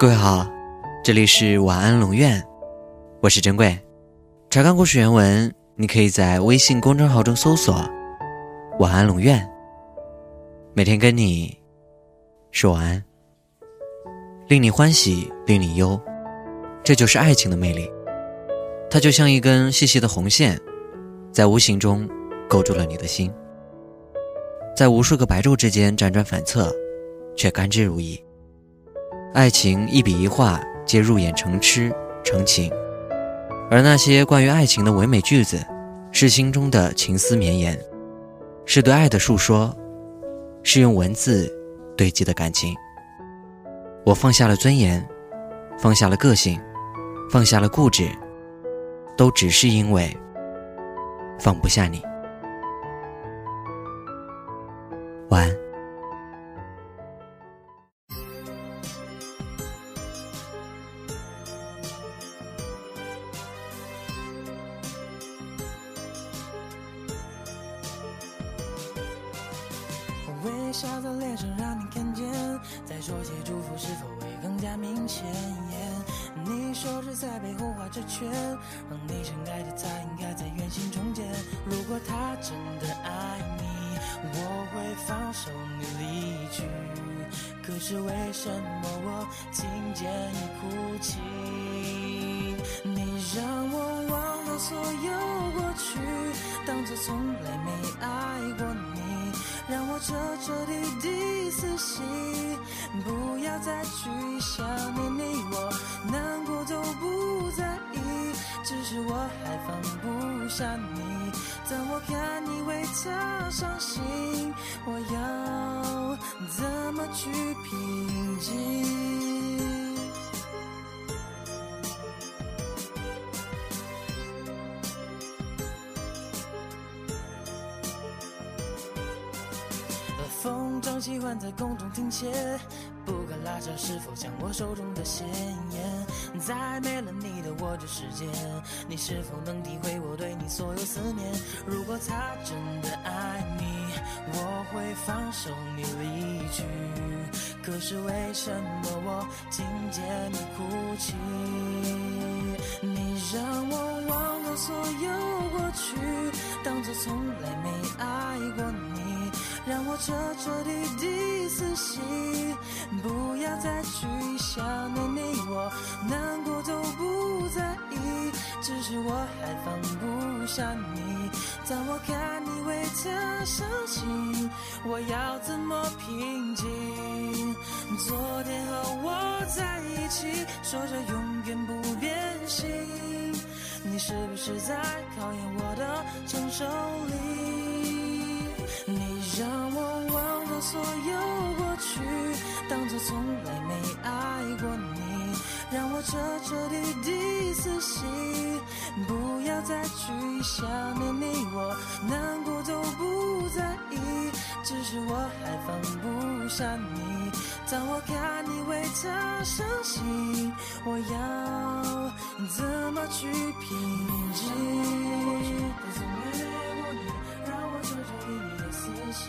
各位好，这里是晚安龙院，我是珍贵。查看故事原文，你可以在微信公众号中搜索“晚安龙院”，每天跟你说晚安，令你欢喜，令你忧，这就是爱情的魅力。它就像一根细细的红线，在无形中勾住了你的心，在无数个白昼之间辗转反侧，却甘之如饴。爱情一笔一画，皆入眼成痴成情，而那些关于爱情的唯美句子，是心中的情思绵延，是对爱的诉说，是用文字堆积的感情。我放下了尊严，放下了个性，放下了固执，都只是因为放不下你。微笑的脸上让你看见，再说些祝福是否会更加明显？你说是在背后画着圈，让你深爱的他应该在原形重建。如果他真的爱你，我会放手你离去。可是为什么我听见你哭泣？你让我忘了所有过去，当作从来没爱。彻彻底底死心，不要再去想念你，我难过都不在意，只是我还放不下你。当我看你为他伤心，我要怎么去平静？风筝喜欢在空中停歇，不敢拉扯，是否像我手中的鲜艳？在没了你的我这世界，你是否能体会我对你所有思念？如果他真的爱你，我会放手你离去。可是为什么我听见你哭泣？你让我忘了所有过去，当作从来没爱过你。让我彻彻底底死心，不要再去想念你，我难过都不在意，只是我还放不下你。当我看你为他伤心，我要怎么平静？昨天和我在一起，说着永远不变心，你是不是在考验我的承受力？所有过去，当作从来没爱过你，让我彻彻底底死心，不要再去想念你，我难过都不在意，只是我还放不下你。当我看你为他伤心，我要怎么去平静？不曾爱过你，让我彻彻底底死心。